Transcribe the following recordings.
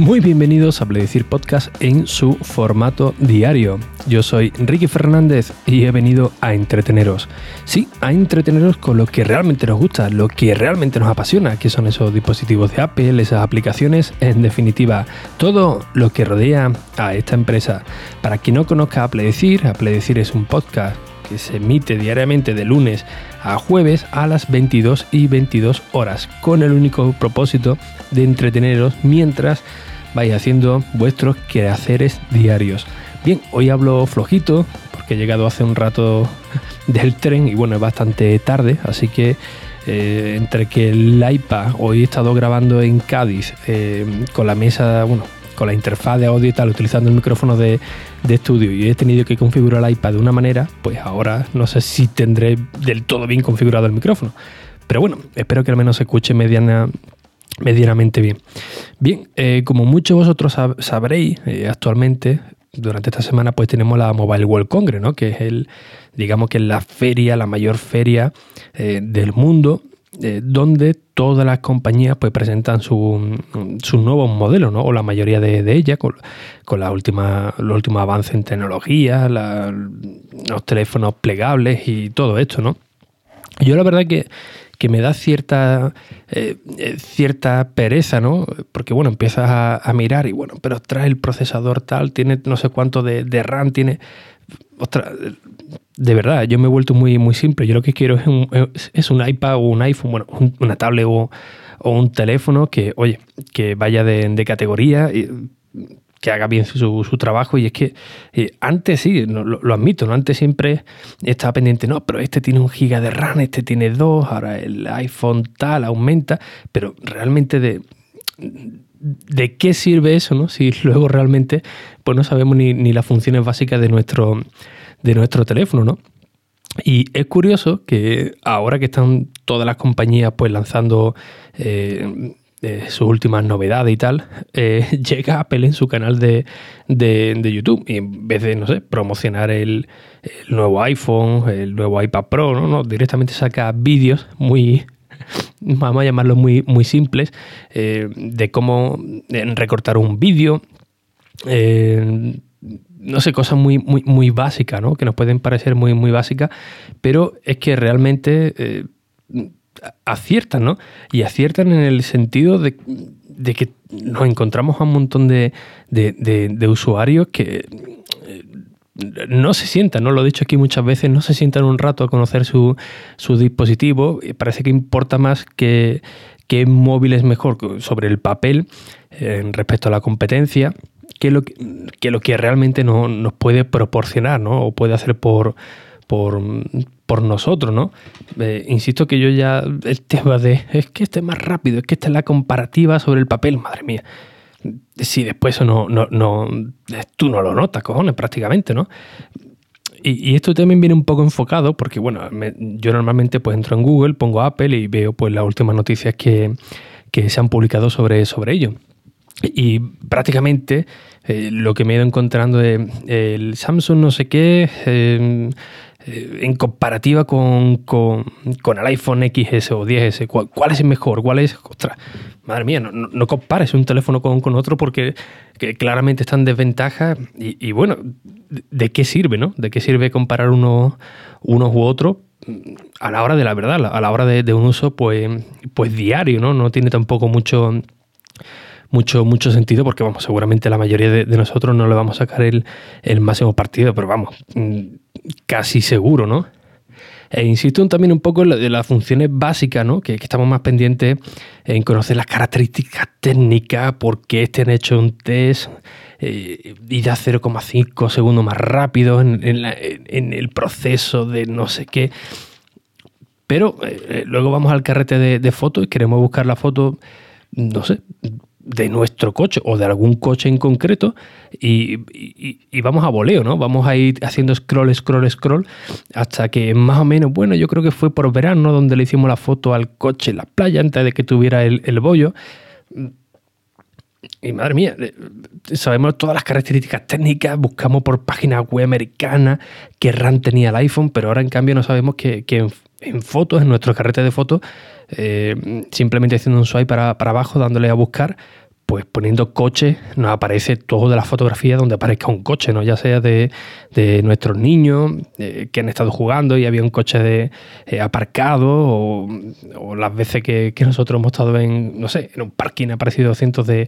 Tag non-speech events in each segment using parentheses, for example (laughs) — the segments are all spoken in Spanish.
Muy bienvenidos a Pledecir Podcast en su formato diario. Yo soy Ricky Fernández y he venido a entreteneros. Sí, a entreteneros con lo que realmente nos gusta, lo que realmente nos apasiona, que son esos dispositivos de Apple, esas aplicaciones, en definitiva, todo lo que rodea a esta empresa. Para quien no conozca a Pledecir, es un podcast se emite diariamente de lunes a jueves a las 22 y 22 horas, con el único propósito de entreteneros mientras vais haciendo vuestros quehaceres diarios. Bien, hoy hablo flojito porque he llegado hace un rato (laughs) del tren y bueno, es bastante tarde, así que eh, entre que el iPad, hoy he estado grabando en Cádiz eh, con la mesa, bueno, con la interfaz de audio y tal, utilizando el micrófono de, estudio y he tenido que configurar el iPad de una manera, pues ahora no sé si tendré del todo bien configurado el micrófono. Pero bueno, espero que al menos se escuche mediana, medianamente bien. Bien, eh, como muchos vosotros sabréis, eh, actualmente, durante esta semana, pues tenemos la Mobile World Congress, ¿no? Que es el, digamos que es la feria, la mayor feria eh, del mundo, donde todas las compañías pues presentan sus nuevos modelos, ¿no? O la mayoría de, ellas, con, con la última, los últimos avances en tecnología, los teléfonos plegables y todo esto, ¿no? Yo la verdad que que me da cierta, eh, eh, cierta pereza, ¿no? Porque, bueno, empiezas a, mirar y, bueno, pero trae el procesador tal, tiene no sé cuánto de, RAM, tiene... Otra, de verdad, yo me he vuelto muy, muy simple. Yo lo que quiero es un, es un iPad o un iPhone, bueno, una tablet o, un teléfono que, oye, que vaya de, categoría. Y, que haga bien su, trabajo. Y es que eh, antes sí, lo, admito, ¿no? Antes siempre estaba pendiente, no, pero este tiene un giga de RAM, este tiene dos, ahora el iPhone tal aumenta, pero realmente de, de qué sirve eso, ¿no? Si luego realmente pues no sabemos ni, las funciones básicas de nuestro, de nuestro teléfono, ¿no? Y es curioso que ahora que están todas las compañías pues lanzando eh, sus últimas novedades y tal, eh, (laughs) llega Apple en su canal de, YouTube y en vez de, no sé, promocionar el, nuevo iPhone, el nuevo iPad Pro, no, directamente saca vídeos muy, (laughs) vamos a llamarlos muy, muy simples, eh, de cómo eh, recortar un vídeo, no sé, cosas muy, muy, muy básicas, ¿no? Que nos pueden parecer muy, muy básicas, pero es que realmente aciertan, ¿no? Y aciertan en el sentido de, que nos encontramos a un montón de, usuarios que eh, no se sientan, ¿no? Lo he dicho aquí muchas veces, no se sientan un rato a conocer su, dispositivo. Y parece que importa más que qué móvil es mejor sobre el papel eh, respecto a la competencia que lo que, lo que realmente no, nos puede proporcionar, ¿no? O puede hacer por, por, por nosotros, ¿no? Eh, insisto que yo ya el tema de es que este es más rápido, es que esta es la comparativa sobre el papel, madre mía. Si después eso no, no, no tú no lo notas, cojones, prácticamente, ¿no? Y, esto también viene un poco enfocado porque, bueno, yo normalmente pues entro en Google, pongo Apple y veo pues las últimas noticias que, se han publicado sobre, sobre ello. Y prácticamente eh, lo que me he ido encontrando es el Samsung no sé qué, eh, eh, en comparativa con, con, el iPhone XS o 10S, ¿cuál, es el mejor? ¿Cuál es? Ostras, madre mía, no, no, compares un teléfono con, con otro porque claramente están en desventaja. Y, bueno, ¿de qué sirve, no? ¿De qué sirve comparar uno, unos u otros? A la hora de la verdad, a la hora de, un uso pues, pues diario, ¿no? No tiene tampoco mucho mucho, mucho sentido porque, vamos, seguramente la mayoría de, nosotros no le vamos a sacar el, el, máximo partido, pero vamos, mm, casi seguro, ¿no? E insisto también un poco en de las funciones básicas, ¿no? Que, estamos más pendientes en conocer las características técnicas, por qué este han hecho un test eh, y da 0,5 segundos más rápido en, en, el proceso de no sé qué. Pero eh, eh, luego vamos al carrete de, de fotos y queremos buscar la foto, no sé, de nuestro coche o de algún coche en concreto y, vamos a voleo, ¿no? Vamos a ir haciendo scroll, scroll, scroll hasta que más o menos, bueno, yo creo que fue por verano donde le hicimos la foto al coche en la playa antes de que tuviera el, bollo. Y madre mía, sabemos todas las características técnicas, buscamos por páginas web americanas qué RAM tenía el iPhone, pero ahora en cambio no sabemos que, en, fotos, en nuestro carrete de fotos, eh, simplemente haciendo un swipe para abajo, dándole a buscar, pues poniendo coche nos aparece toda la fotografía donde aparezca un coche, ¿no? Ya sea de, nuestros niños eh, que han estado jugando y había un coche de, eh, aparcado o, las veces que, nosotros hemos estado en, no sé, en un parking ha aparecido cientos de,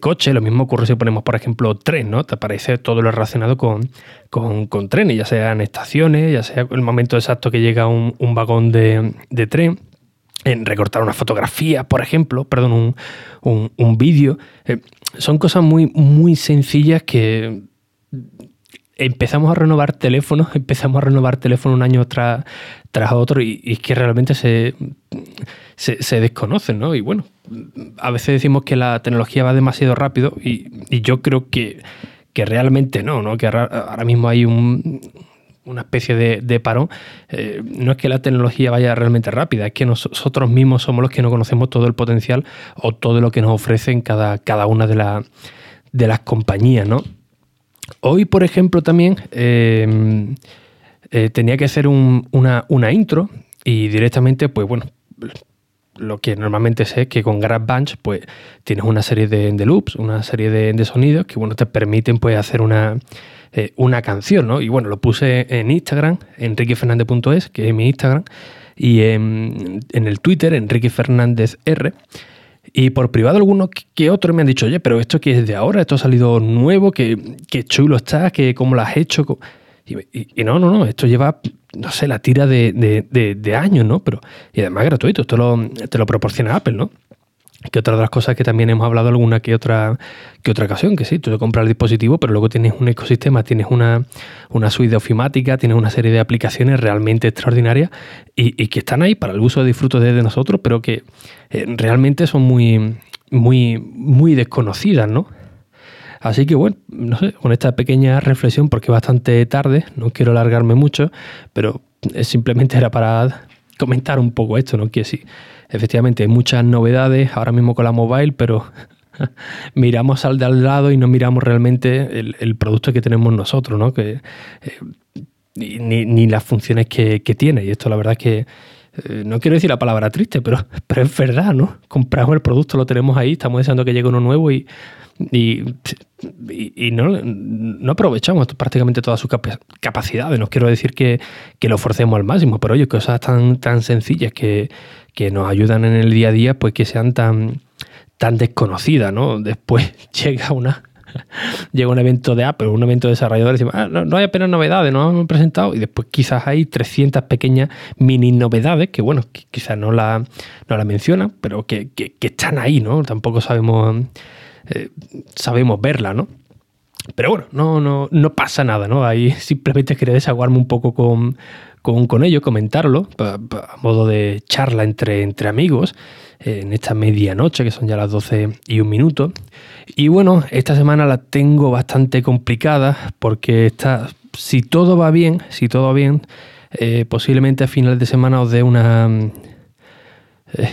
coches. Lo mismo ocurre si ponemos, por ejemplo, tren, ¿no? Te aparece todo lo relacionado con, con, trenes, ya sea en estaciones, ya sea el momento exacto que llega un, vagón de, de tren en recortar una fotografía, por ejemplo, perdón, un, un, vídeo. Eh, son cosas muy, muy sencillas que empezamos a renovar teléfonos, (laughs) empezamos a renovar teléfonos un año tras, tras otro y, es que realmente se, se, desconocen, ¿no? Y bueno, a veces decimos que la tecnología va demasiado rápido y, yo creo que, que realmente no, ¿no? Que ahora mismo hay un, una especie de, parón, eh, no es que la tecnología vaya realmente rápida, es que nosotros mismos somos los que no conocemos todo el potencial o todo lo que nos ofrecen cada, cada una de, de las compañías, ¿no? Hoy, por ejemplo, también em, eh, tenía que hacer una, intro y directamente, pues bueno, lo que normalmente sé es que con GarageBand pues tienes una serie de, loops, una serie de, de, sonidos que bueno, te permiten pues hacer una, eh, una canción, ¿no? Y bueno, lo puse en Instagram, enriquefernandez.es, que es mi Instagram, y en, el Twitter, Enrique Fernández R. Y por privado algunos que otros me han dicho, oye, pero esto que es de ahora, esto ha salido nuevo, que, chulo está, que cómo lo has hecho. Y, no, no, no, esto lleva, no sé, la tira de, años, ¿no? Pero, y además gratuito, esto lo, te lo proporciona Apple, ¿no? Que otra de las cosas que también hemos hablado alguna que otra, que otra ocasión, que sí, tú te compras el dispositivo, pero luego tienes un ecosistema, tienes una, una suite ofimática, tienes una serie de aplicaciones realmente extraordinarias y, que están ahí para el uso de disfrute de, nosotros, pero que eh, realmente son muy, muy, muy desconocidas, ¿no? Así que bueno, no sé, con esta pequeña reflexión, porque es bastante tarde, no quiero alargarme mucho, pero simplemente era para comentar un poco esto, ¿no? Sí efectivamente hay muchas novedades ahora mismo con la mobile, pero (laughs) miramos al de al lado y no miramos realmente el, producto que tenemos nosotros, ¿no? Que, eh, ni, las funciones que, tiene. Y esto la verdad es que eh, no quiero decir la palabra triste, pero, (laughs) pero es verdad, ¿no? Compramos el producto, lo tenemos ahí, estamos deseando que llegue uno nuevo y, y, no, aprovechamos prácticamente todas sus capacidades. No quiero decir que, lo forcemos al máximo, pero oye, cosas tan, tan sencillas que, nos ayudan en el día a día, pues que sean tan, tan desconocidas, ¿no? Después (laughs) llega una llega un evento de Apple, un evento de desarrolladores y decimos, ah, no, hay apenas novedades, no hemos presentado. Y después quizás hay 300 pequeñas mini novedades que, bueno, quizás no la, no la mencionan, pero que, que, están ahí, ¿no? Tampoco sabemos eh, sabemos verla, ¿no? Pero bueno, no, no, no pasa nada, ¿no? Ahí (laughs) simplemente quería desaguarme un poco con, con, ello, comentarlo, a modo de charla entre, entre amigos, eh, en esta medianoche, que son ya las 12 y un minuto. Y bueno, esta semana la tengo bastante complicada porque está, si todo va bien, si todo va bien, eh, posiblemente a final de semana os dé una,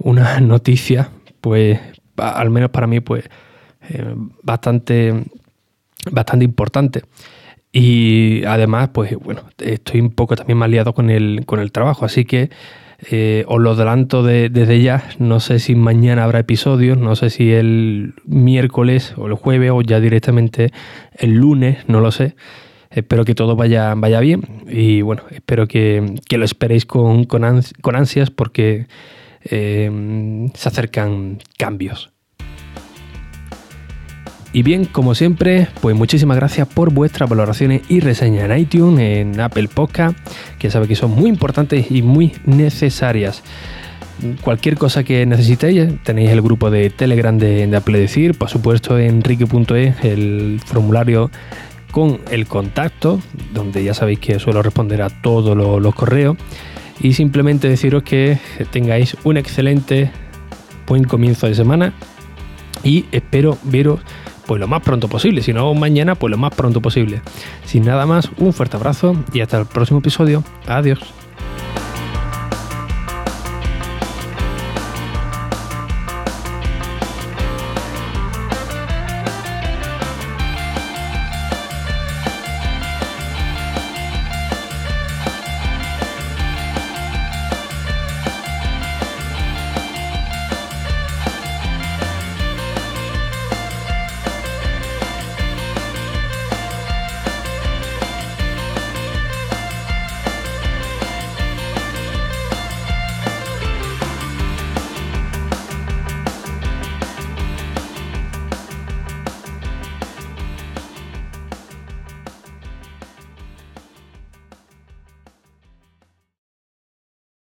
una noticia, pues al menos para mí, pues eh, bastante, bastante importante. Y además, pues bueno, estoy un poco también más liado con el, con el trabajo, así que eh, os lo adelanto desde ya. No sé si mañana habrá episodios, no sé si el miércoles o el jueves o ya directamente el lunes, no lo sé. Espero que todo vaya, vaya bien y bueno, espero que, lo esperéis con, con, ansias porque eh, se acercan cambios. Y bien, como siempre, pues muchísimas gracias por vuestras valoraciones y reseñas en iTunes, en Apple Podcast, que sabe que son muy importantes y muy necesarias. Cualquier cosa que necesitéis, tenéis el grupo de Telegram de, Apple Decir, por supuesto enrique.es, el formulario con el contacto, donde ya sabéis que suelo responder a todos los correos. Y simplemente deciros que tengáis un excelente buen comienzo de semana y espero veros pues lo más pronto posible. Si no mañana, pues lo más pronto posible. Sin nada más, un fuerte abrazo y hasta el próximo episodio. Adiós.